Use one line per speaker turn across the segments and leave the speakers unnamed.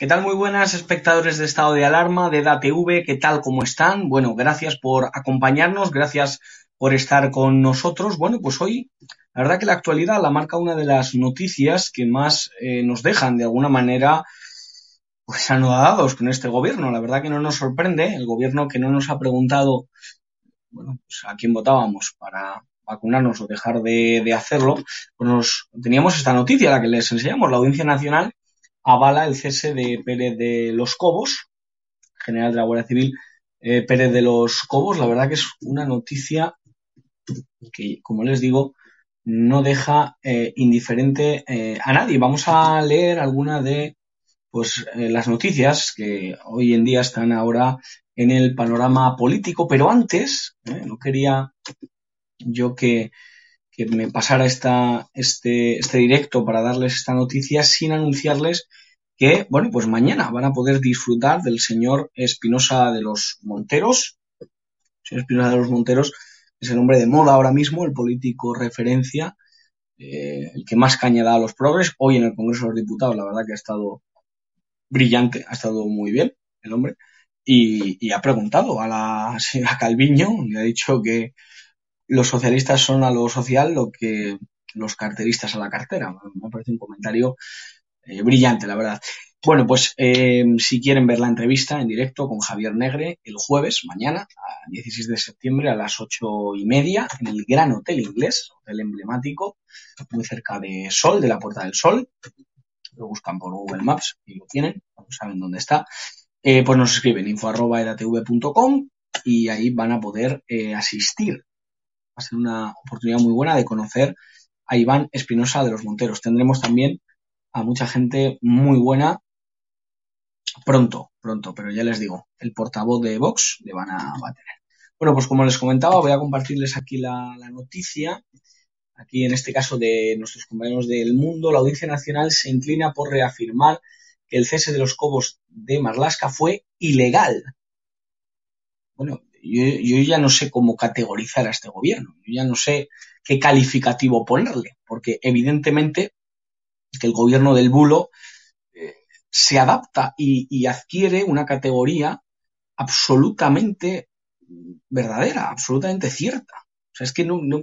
¿Qué tal? Muy buenas espectadores de estado de alarma de DATV, ¿qué tal? ¿Cómo están? Bueno, gracias por acompañarnos, gracias por estar con nosotros. Bueno, pues hoy, la verdad que la actualidad la marca una de las noticias que más eh, nos dejan de alguna manera pues anodados con este gobierno. La verdad que no nos sorprende, el gobierno que no nos ha preguntado, bueno, pues a quién votábamos para vacunarnos o dejar de, de hacerlo, pues nos, teníamos esta noticia, la que les enseñamos, la Audiencia Nacional avala el cese de Pérez de los Cobos, general de la Guardia Civil eh, Pérez de los Cobos. La verdad que es una noticia que, como les digo, no deja eh, indiferente eh, a nadie. Vamos a leer alguna de pues, las noticias que hoy en día están ahora en el panorama político, pero antes, no quería yo que, que me pasara esta, este, este directo para darles esta noticia sin anunciarles que, bueno, pues mañana van a poder disfrutar del señor Espinosa de los Monteros. El señor Espinosa de los Monteros es el hombre de moda ahora mismo, el político referencia, eh, el que más caña da a los progres. Hoy en el Congreso de los Diputados, la verdad que ha estado brillante, ha estado muy bien el hombre. Y, y ha preguntado a la señora Calviño, le ha dicho que, los socialistas son a lo social lo que los carteristas a la cartera. Me parece un comentario eh, brillante, la verdad. Bueno, pues eh, si quieren ver la entrevista en directo con Javier Negre el jueves, mañana, a 16 de septiembre a las ocho y media, en el Gran Hotel Inglés, hotel emblemático, muy cerca de Sol, de la Puerta del Sol. Lo buscan por Google Maps y lo tienen, saben dónde está. Eh, pues nos escriben info arroba edatv.com y ahí van a poder eh, asistir ser una oportunidad muy buena de conocer a Iván Espinosa de los Monteros. Tendremos también a mucha gente muy buena pronto, pronto, pero ya les digo, el portavoz de Vox le van a, va tener. Bueno, pues como les comentaba, voy a compartirles aquí la, la noticia. Aquí, en este caso, de nuestros compañeros del mundo, la Audiencia Nacional se inclina por reafirmar que el cese de los cobos de Marlasca fue ilegal. Bueno, yo, ya no sé cómo categorizar a este gobierno, yo ya no sé qué calificativo ponerle, porque evidentemente que el gobierno del bulo eh, se adapta y, y, adquiere una categoría absolutamente verdadera, absolutamente cierta. O sea, es que no, no,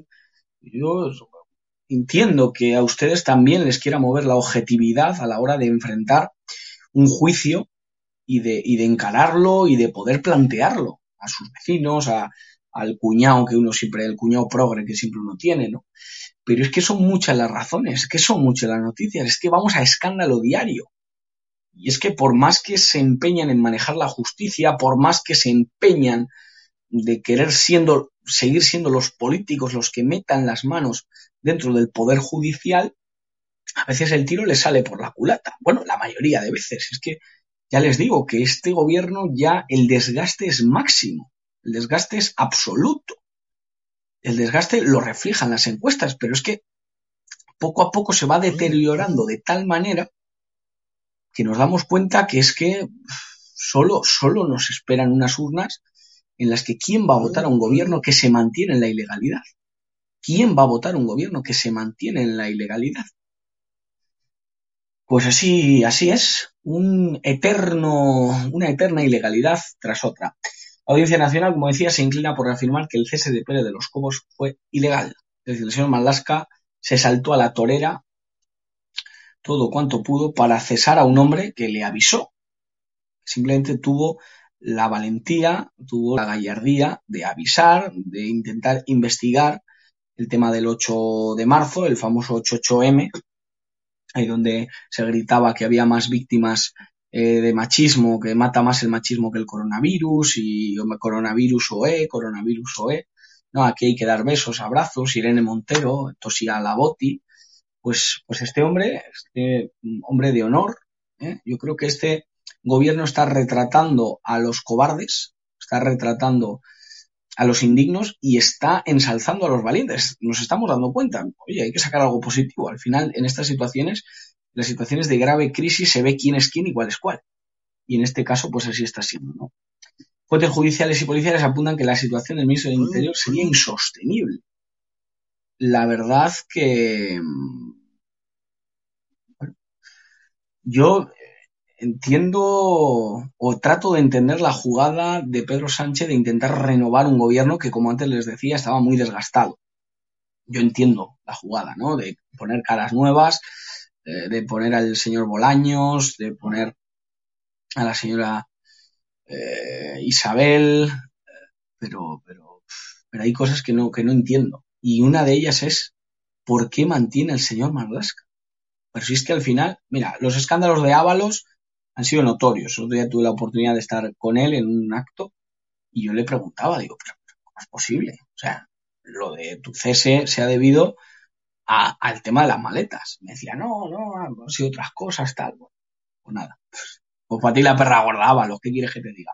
yo entiendo que a ustedes también les quiera mover la objetividad a la hora de enfrentar un juicio y de, y de encararlo y de poder plantearlo a sus vecinos, a, al cuñado que uno siempre, el cuñado progre que siempre uno tiene, ¿no? Pero es que son muchas las razones, es que son muchas las noticias, es que vamos a escándalo diario. Y es que por más que se empeñan en manejar la justicia, por más que se empeñan de querer siendo, seguir siendo los políticos los que metan las manos dentro del poder judicial, a veces el tiro le sale por la culata. Bueno, la mayoría de veces. Es que ya les digo que este gobierno ya el desgaste es máximo, el desgaste es absoluto. El desgaste lo reflejan las encuestas, pero es que poco a poco se va deteriorando de tal manera que nos damos cuenta que es que solo, solo nos esperan unas urnas en las que quién va a votar a un gobierno que se mantiene en la ilegalidad. ¿Quién va a votar a un gobierno que se mantiene en la ilegalidad? Pues así, así es, un eterno, una eterna ilegalidad tras otra. La Audiencia Nacional, como decía, se inclina por afirmar que el cese de Pérez de los Cobos fue ilegal. Es decir, el señor Malasca se saltó a la torera todo cuanto pudo para cesar a un hombre que le avisó. Simplemente tuvo la valentía, tuvo la gallardía de avisar, de intentar investigar el tema del 8 de marzo, el famoso 88M, ahí donde se gritaba que había más víctimas eh, de machismo, que mata más el machismo que el coronavirus, y coronavirus OE, coronavirus OE. No, aquí hay que dar besos, abrazos, Irene Montero, Tosía Laboti, pues, pues este hombre, este hombre de honor, ¿eh? yo creo que este gobierno está retratando a los cobardes, está retratando a los indignos y está ensalzando a los valientes. Nos estamos dando cuenta, oye, hay que sacar algo positivo. Al final, en estas situaciones, las situaciones de grave crisis, se ve quién es quién y cuál es cuál. Y en este caso, pues así está siendo, ¿no? Fuentes judiciales y policiales apuntan que la situación del ministro del Interior sería insostenible. La verdad que, bueno, yo entiendo o trato de entender la jugada de Pedro Sánchez de intentar renovar un gobierno que, como antes les decía, estaba muy desgastado. Yo entiendo la jugada, ¿no? De poner caras nuevas, eh, de poner al señor Bolaños, de poner a la señora eh, Isabel, pero, pero, pero hay cosas que no, que no entiendo. Y una de ellas es, ¿por qué mantiene el señor Marlasca? Pero si es que al final, mira, los escándalos de Ábalos han sido notorios. Otro día tuve la oportunidad de estar con él en un acto y yo le preguntaba, digo, pero ¿cómo es posible? O sea, lo de tu cese se ha debido al tema de las maletas. Me decía, no, no, han sido otras cosas, tal. Bueno, pues nada. Pues para ti la perra guardaba, lo que quieres que te diga.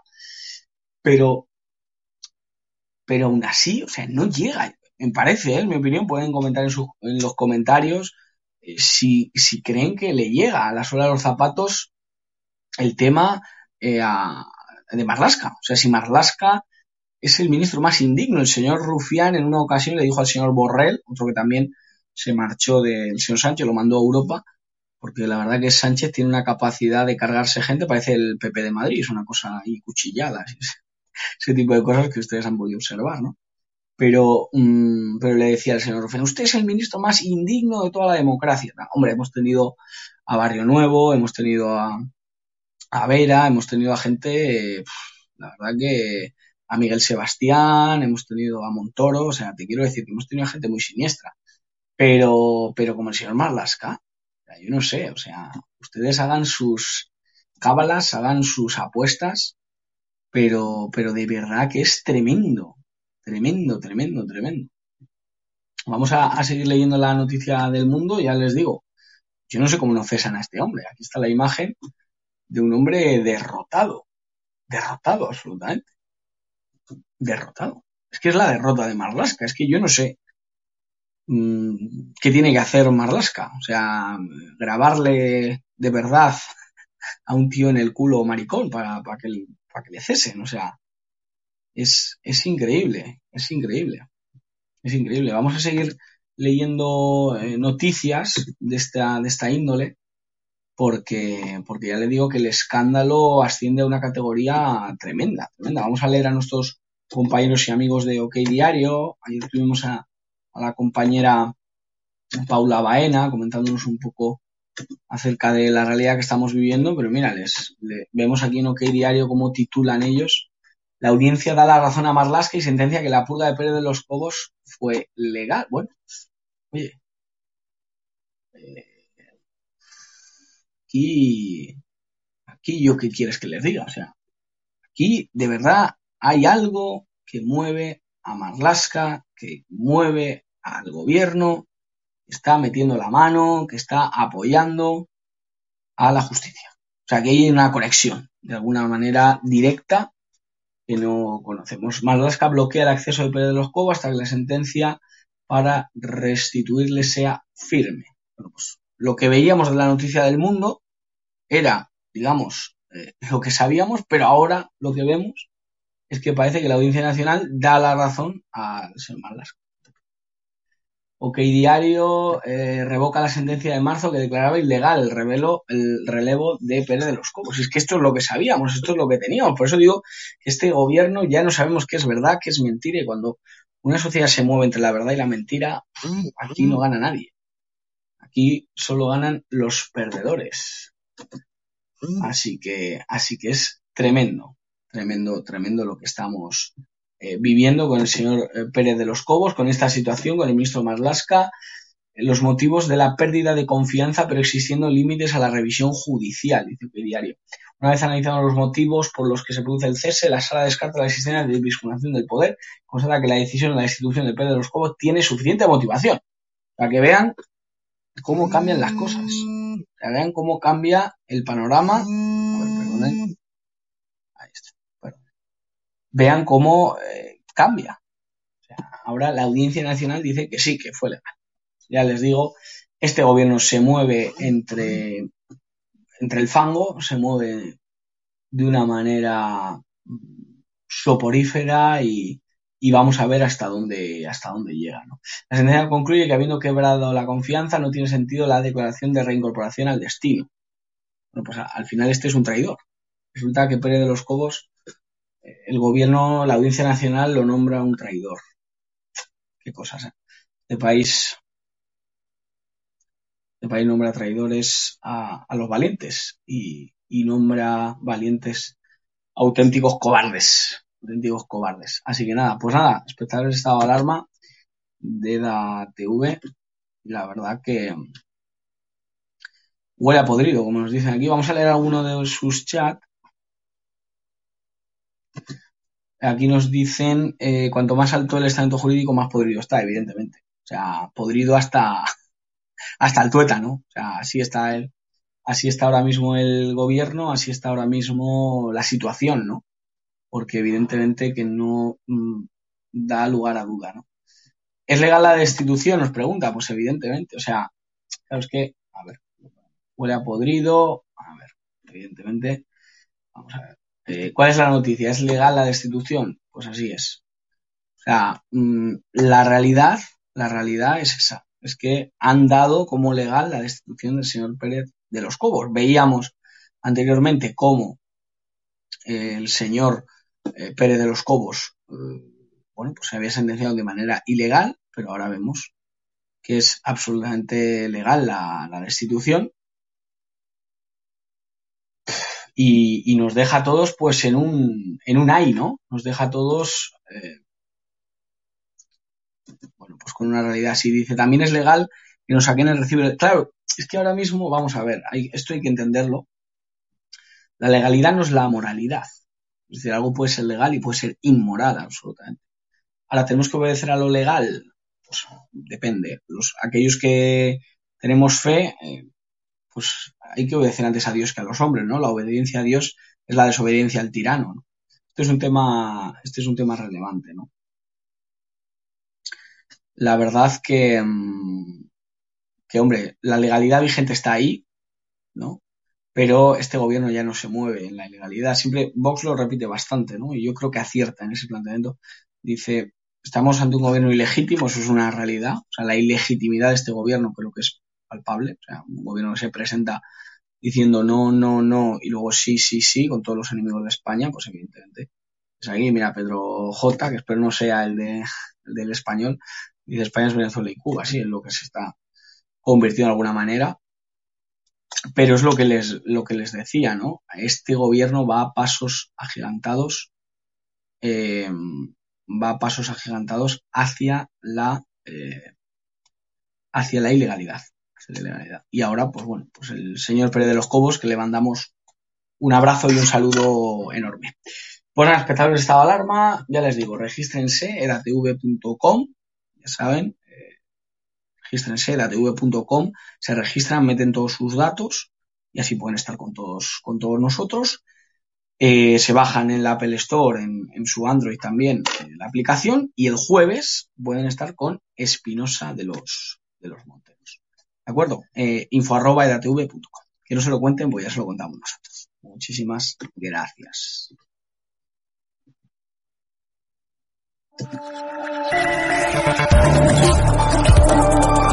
Pero, pero aún así, o sea, no llega. Me parece, ¿eh? en mi opinión, pueden comentar en, en los comentarios eh, si, si creen que le llega a la suela de los zapatos el tema eh, de Marlasca. O sea, si Marlasca es el ministro más indigno, el señor Rufián en una ocasión le dijo al señor Borrell, otro que también se marchó del señor Sánchez, lo mandó a Europa, porque la verdad que Sánchez tiene una capacidad de cargarse gente, parece el PP de Madrid, es una cosa ahí cuchillada, ese tipo de cosas que ustedes han podido observar, ¿no? Pero, mm, pero le decía al señor Rufián, usted es el ministro más indigno de toda la democracia. hombre, hemos tenido a Barrio Nuevo, hemos tenido a, a Vera, hemos tenido a gente, la verdad que a Miguel Sebastián, hemos tenido a Montoro, o sea, te quiero decir que hemos tenido a gente muy siniestra. Pero, pero como el señor Marlasca, yo no sé, o sea, ustedes hagan sus cábalas, hagan sus apuestas, pero, pero de verdad que es tremendo, tremendo, tremendo, tremendo. Vamos a, a seguir leyendo la noticia del mundo, ya les digo, yo no sé cómo no cesan a este hombre. Aquí está la imagen de un hombre derrotado, derrotado absolutamente, derrotado. Es que es la derrota de Marlaska, es que yo no sé mm, qué tiene que hacer Marlaska, o sea, grabarle de verdad a un tío en el culo maricón para, para, que, para que le cesen, o sea, es, es increíble, es increíble, es increíble. Vamos a seguir leyendo eh, noticias de esta, de esta índole porque, porque ya le digo que el escándalo asciende a una categoría tremenda, tremenda. Vamos a leer a nuestros compañeros y amigos de OK Diario. Ayer tuvimos a, la compañera Paula Baena comentándonos un poco acerca de la realidad que estamos viviendo, pero mira, les, vemos aquí en OK Diario cómo titulan ellos. La audiencia da la razón a Marlaska y sentencia que la purga de Pérez de los Cobos fue legal. Bueno, oye, eh, aquí, aquí yo qué quieres que les diga, o sea, aquí de verdad hay algo que mueve a Marlaska, que mueve al gobierno, que está metiendo la mano, que está apoyando a la justicia. O sea, que hay una conexión, de alguna manera directa, que no conocemos. Marlaska bloquea el acceso de Pérez de los Cobos hasta que la sentencia para restituirle sea firme. Bueno, pues lo que veíamos de la noticia del mundo era, digamos, eh, lo que sabíamos, pero ahora lo que vemos es que parece que la Audiencia Nacional da la razón al señor Marlaska. OK Diario eh, revoca la sentencia de marzo que declaraba ilegal el, revelo, el relevo de Pérez de los Cobos. Es que esto es lo que sabíamos, esto es lo que teníamos. Por eso digo que este gobierno ya no sabemos qué es verdad, qué es mentira. Y cuando una sociedad se mueve entre la verdad y la mentira, aquí no gana nadie. Aquí solo ganan los perdedores. Así que, así que es tremendo tremendo, tremendo lo que estamos eh, viviendo con el señor eh, Pérez de los Cobos, con esta situación, con el ministro Marlasca, los motivos de la pérdida de confianza, pero existiendo límites a la revisión judicial, dice el diario. Una vez analizados los motivos por los que se produce el cese, la sala descarta la existencia de discriminación del poder, constata que la decisión de la institución de Pérez de los Cobos tiene suficiente motivación. Para que vean cómo cambian las cosas. Para que vean cómo cambia el panorama. Ahí está vean cómo eh, cambia. ahora la Audiencia Nacional dice que sí, que fue legal. Ya les digo, este gobierno se mueve entre, entre el fango, se mueve de una manera soporífera y, vamos a ver hasta dónde, hasta dónde llega. La sentencia concluye que habiendo quebrado la confianza no tiene sentido la declaración de reincorporación al destino. Bueno, pues al final este es un traidor. Resulta que Pérez de los Cobos el gobierno, la Audiencia Nacional lo nombra un traidor. Qué cosas. ¿eh? Este país, este país nombra traidores a, los valientes y, nombra valientes auténticos cobardes. Auténticos cobardes. Así que nada, pues nada, espectadores de estado de alarma de la TV. La verdad que huele a podrido, como nos dicen aquí. Vamos a leer alguno de sus chats Aquí nos dicen, eh, cuanto más alto el estamento jurídico, más podrido está, evidentemente. O sea, podrido hasta, hasta el tuétano. O sea, así está el, así está ahora mismo el gobierno, así está ahora mismo la situación, ¿no? Porque evidentemente que no mm, da lugar a duda, ¿no? ¿Es legal la destitución? Nos pregunta, pues evidentemente. O sea, claro, es que, a ver, huele a podrido, a ver, evidentemente, vamos a ver. Eh, ¿Cuál es la noticia? ¿Es legal la destitución? Pues así es. O sea, mm, la realidad, la realidad es esa. Es que han dado como legal la destitución del señor Pérez de los Cobos. Veíamos anteriormente cómo el señor eh, Pérez de los Cobos, bueno, pues se había sentenciado de manera ilegal, pero ahora vemos que es absolutamente legal la destitución y, nos deja a todos pues en un, en un ay, ¿no? Nos deja a todos, eh, bueno, pues con una realidad así. Dice, también es legal que nos saquen el recibo. Claro, es que ahora mismo, vamos a ver, esto hay que entenderlo. La legalidad no es la moralidad. Es decir, algo puede ser legal y puede ser inmoral, absolutamente. Ahora, ¿tenemos que obedecer a lo legal? Pues depende. Los, aquellos que tenemos fe, eh, pues hay que obedecer antes a Dios que a los hombres, ¿no? La obediencia a Dios es la desobediencia al tirano. ¿no? Este es un tema, este es un tema relevante, ¿no? La verdad que, mm, que, hombre, la legalidad vigente está ahí, ¿no? Pero este gobierno ya no se mueve en la ilegalidad. Siempre Vox lo repite bastante, ¿no? Y yo creo que acierta en ese planteamiento. Dice, estamos ante un gobierno ilegítimo, eso es una realidad. O sea, la ilegitimidad de este gobierno creo que es palpable. O sea, un gobierno que se presenta diciendo no, no, no, y luego sí, sí, sí, con todos los enemigos de España, pues evidentemente. Es aquí, mira, Pedro J, que espero no sea el, de, del español, dice España es Venezuela y Cuba, sí, es lo que se está convirtiendo de alguna manera. Pero es lo que les, lo que les decía, ¿no? Este gobierno va a pasos agigantados, eh, va a pasos agigantados hacia la, eh, hacia la ilegalidad, Y ahora, pues bueno, pues el señor Pérez de los Cobos, que le mandamos un abrazo y un saludo enorme. Pues nada, espectadores de estado de alarma, ya les digo, regístrense, edatv.com, ya saben, regístrense, datv.com, se registran, meten todos sus datos y así pueden estar con todos, con todos nosotros. Eh, se bajan en la Apple Store, en, su Android también, eh, la aplicación y el jueves pueden estar con Espinosa de los, de los Monteros. ¿De acuerdo? Eh, info edatv.com. Que no se lo cuenten, pues ya se lo contamos nosotros. Muchísimas gracias. Thank you.